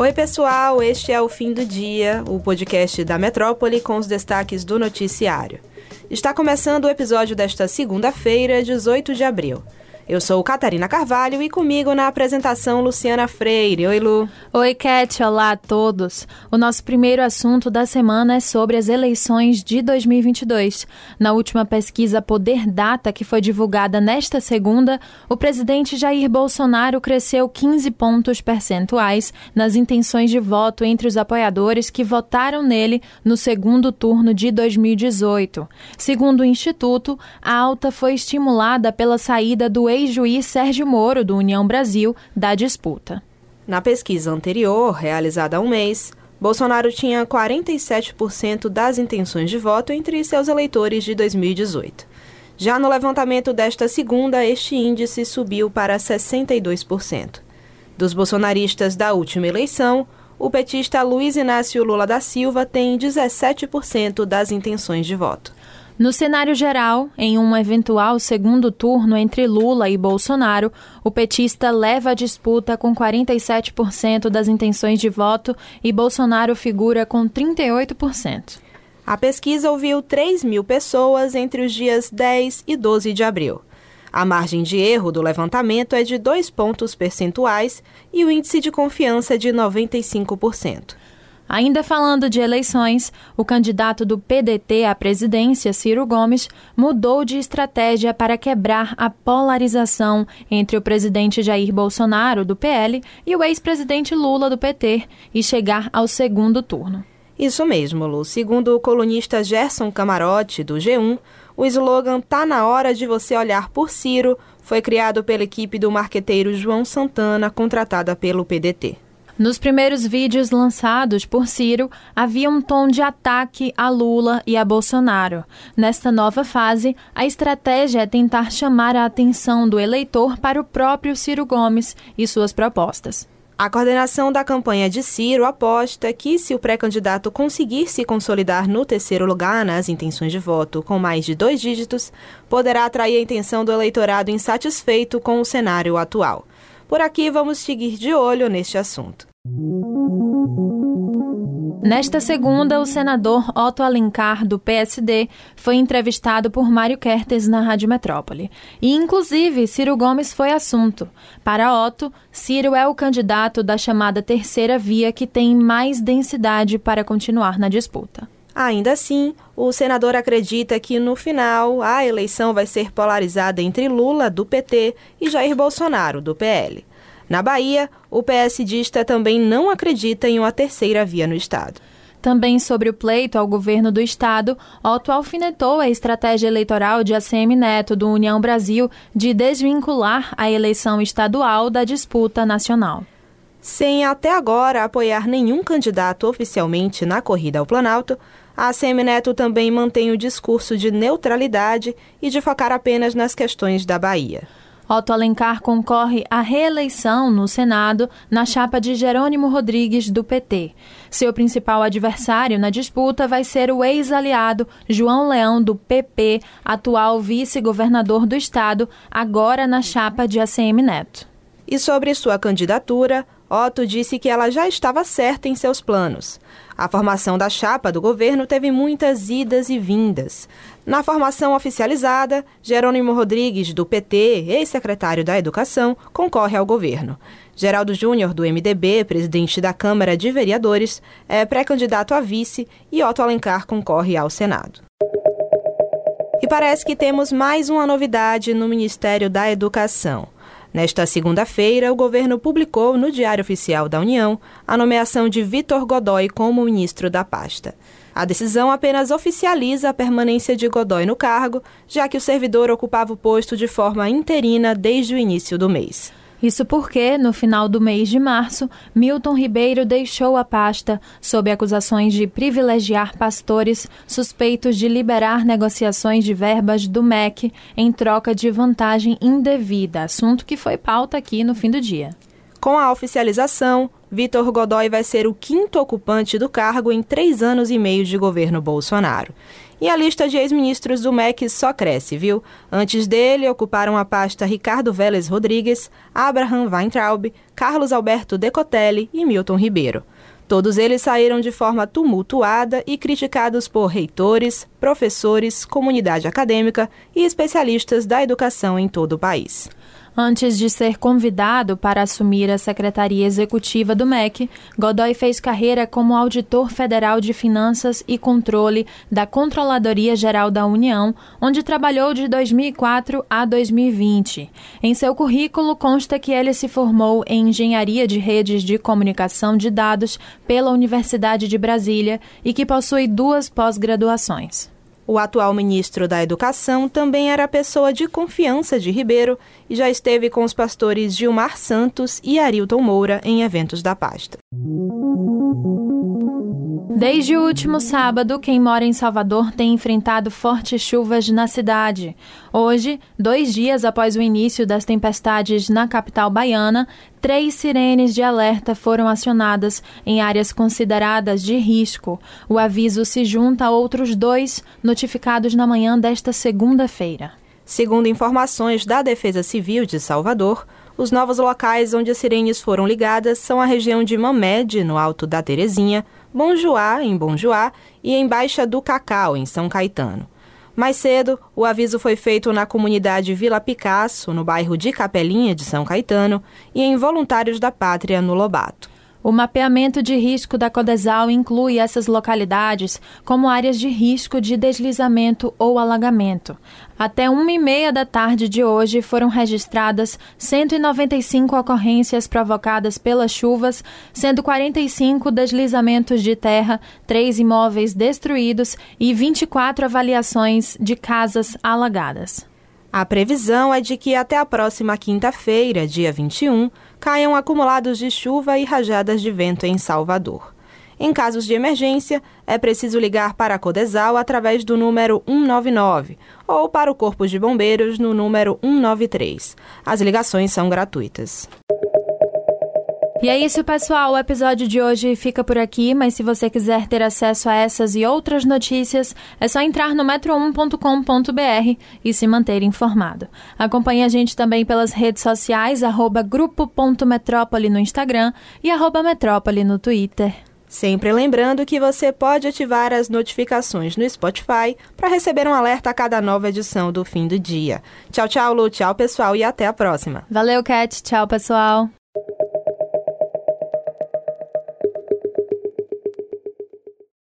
Oi, pessoal, este é o Fim do Dia, o podcast da Metrópole com os destaques do noticiário. Está começando o episódio desta segunda-feira, 18 de abril. Eu sou Catarina Carvalho e comigo na apresentação Luciana Freire. Oi, Lu. Oi, Cat. Olá a todos. O nosso primeiro assunto da semana é sobre as eleições de 2022. Na última pesquisa Poder Data, que foi divulgada nesta segunda, o presidente Jair Bolsonaro cresceu 15 pontos percentuais nas intenções de voto entre os apoiadores que votaram nele no segundo turno de 2018. Segundo o Instituto, a alta foi estimulada pela saída do ex-juiz Sérgio Moro, do União Brasil, da disputa. Na pesquisa anterior, realizada há um mês, Bolsonaro tinha 47% das intenções de voto entre seus eleitores de 2018. Já no levantamento desta segunda, este índice subiu para 62%. Dos bolsonaristas da última eleição, o petista Luiz Inácio Lula da Silva tem 17% das intenções de voto. No cenário geral, em um eventual segundo turno entre Lula e Bolsonaro, o petista leva a disputa com 47% das intenções de voto e Bolsonaro figura com 38%. A pesquisa ouviu 3 mil pessoas entre os dias 10 e 12 de abril. A margem de erro do levantamento é de 2 pontos percentuais e o índice de confiança é de 95%. Ainda falando de eleições, o candidato do PDT à presidência, Ciro Gomes, mudou de estratégia para quebrar a polarização entre o presidente Jair Bolsonaro, do PL, e o ex-presidente Lula, do PT, e chegar ao segundo turno. Isso mesmo, Lu. Segundo o colunista Gerson Camarote, do G1, o slogan Tá na hora de você olhar por Ciro foi criado pela equipe do marqueteiro João Santana, contratada pelo PDT. Nos primeiros vídeos lançados por Ciro, havia um tom de ataque a Lula e a Bolsonaro. Nesta nova fase, a estratégia é tentar chamar a atenção do eleitor para o próprio Ciro Gomes e suas propostas. A coordenação da campanha de Ciro aposta que, se o pré-candidato conseguir se consolidar no terceiro lugar nas intenções de voto com mais de dois dígitos, poderá atrair a atenção do eleitorado insatisfeito com o cenário atual. Por aqui, vamos seguir de olho neste assunto. Nesta segunda, o senador Otto Alencar, do PSD, foi entrevistado por Mário Kertes na Rádio Metrópole. E, inclusive, Ciro Gomes foi assunto. Para Otto, Ciro é o candidato da chamada terceira via que tem mais densidade para continuar na disputa. Ainda assim, o senador acredita que no final a eleição vai ser polarizada entre Lula, do PT, e Jair Bolsonaro, do PL. Na Bahia, o PSDista também não acredita em uma terceira via no Estado. Também sobre o pleito ao governo do Estado, Otto alfinetou a estratégia eleitoral de ACM Neto do União Brasil de desvincular a eleição estadual da disputa nacional. Sem até agora apoiar nenhum candidato oficialmente na corrida ao Planalto, a ACM Neto também mantém o discurso de neutralidade e de focar apenas nas questões da Bahia. Otto Alencar concorre à reeleição no Senado na chapa de Jerônimo Rodrigues, do PT. Seu principal adversário na disputa vai ser o ex-aliado João Leão, do PP, atual vice-governador do estado, agora na chapa de ACM Neto. E sobre sua candidatura, Otto disse que ela já estava certa em seus planos. A formação da chapa do governo teve muitas idas e vindas. Na formação oficializada, Jerônimo Rodrigues, do PT, ex-secretário da Educação, concorre ao governo. Geraldo Júnior, do MDB, presidente da Câmara de Vereadores, é pré-candidato a vice e Otto Alencar concorre ao Senado. E parece que temos mais uma novidade no Ministério da Educação. Nesta segunda-feira, o governo publicou no Diário Oficial da União a nomeação de Vitor Godoy como ministro da pasta. A decisão apenas oficializa a permanência de Godoy no cargo, já que o servidor ocupava o posto de forma interina desde o início do mês. Isso porque, no final do mês de março, Milton Ribeiro deixou a pasta sob acusações de privilegiar pastores suspeitos de liberar negociações de verbas do MEC em troca de vantagem indevida, assunto que foi pauta aqui no fim do dia. Com a oficialização, Vitor Godoy vai ser o quinto ocupante do cargo em três anos e meio de governo Bolsonaro. E a lista de ex-ministros do MEC só cresce, viu? Antes dele, ocuparam a pasta Ricardo Vélez Rodrigues, Abraham Weintraub, Carlos Alberto Decotelli e Milton Ribeiro. Todos eles saíram de forma tumultuada e criticados por reitores, professores, comunidade acadêmica e especialistas da educação em todo o país. Antes de ser convidado para assumir a secretaria executiva do MEC, Godoy fez carreira como auditor federal de finanças e controle da Controladoria Geral da União, onde trabalhou de 2004 a 2020. Em seu currículo consta que ele se formou em Engenharia de Redes de Comunicação de Dados pela Universidade de Brasília e que possui duas pós-graduações. O atual ministro da Educação também era pessoa de confiança de Ribeiro e já esteve com os pastores Gilmar Santos e Arilton Moura em eventos da pasta. Desde o último sábado, quem mora em Salvador tem enfrentado fortes chuvas na cidade. Hoje, dois dias após o início das tempestades na capital baiana, três sirenes de alerta foram acionadas em áreas consideradas de risco. O aviso se junta a outros dois notificados na manhã desta segunda-feira. Segundo informações da Defesa Civil de Salvador, os novos locais onde as sirenes foram ligadas são a região de Mamed, no Alto da Terezinha, Bonjoá, em Bonjoá, e em Baixa do Cacau, em São Caetano. Mais cedo, o aviso foi feito na comunidade Vila Picasso, no bairro de Capelinha de São Caetano, e em Voluntários da Pátria, no Lobato. O mapeamento de risco da Codesal inclui essas localidades como áreas de risco de deslizamento ou alagamento. Até uma e meia da tarde de hoje foram registradas 195 ocorrências provocadas pelas chuvas, sendo 45 deslizamentos de terra, três imóveis destruídos e 24 avaliações de casas alagadas. A previsão é de que até a próxima quinta-feira, dia 21, caiam acumulados de chuva e rajadas de vento em Salvador. Em casos de emergência, é preciso ligar para a Codesal através do número 199 ou para o Corpo de Bombeiros no número 193. As ligações são gratuitas. E é isso, pessoal. O episódio de hoje fica por aqui, mas se você quiser ter acesso a essas e outras notícias, é só entrar no metro1.com.br e se manter informado. Acompanhe a gente também pelas redes sociais, arroba grupo.metrópole no Instagram e arroba metrópole no Twitter. Sempre lembrando que você pode ativar as notificações no Spotify para receber um alerta a cada nova edição do fim do dia. Tchau, tchau, Lu. Tchau, pessoal, e até a próxima. Valeu, Cat. Tchau, pessoal.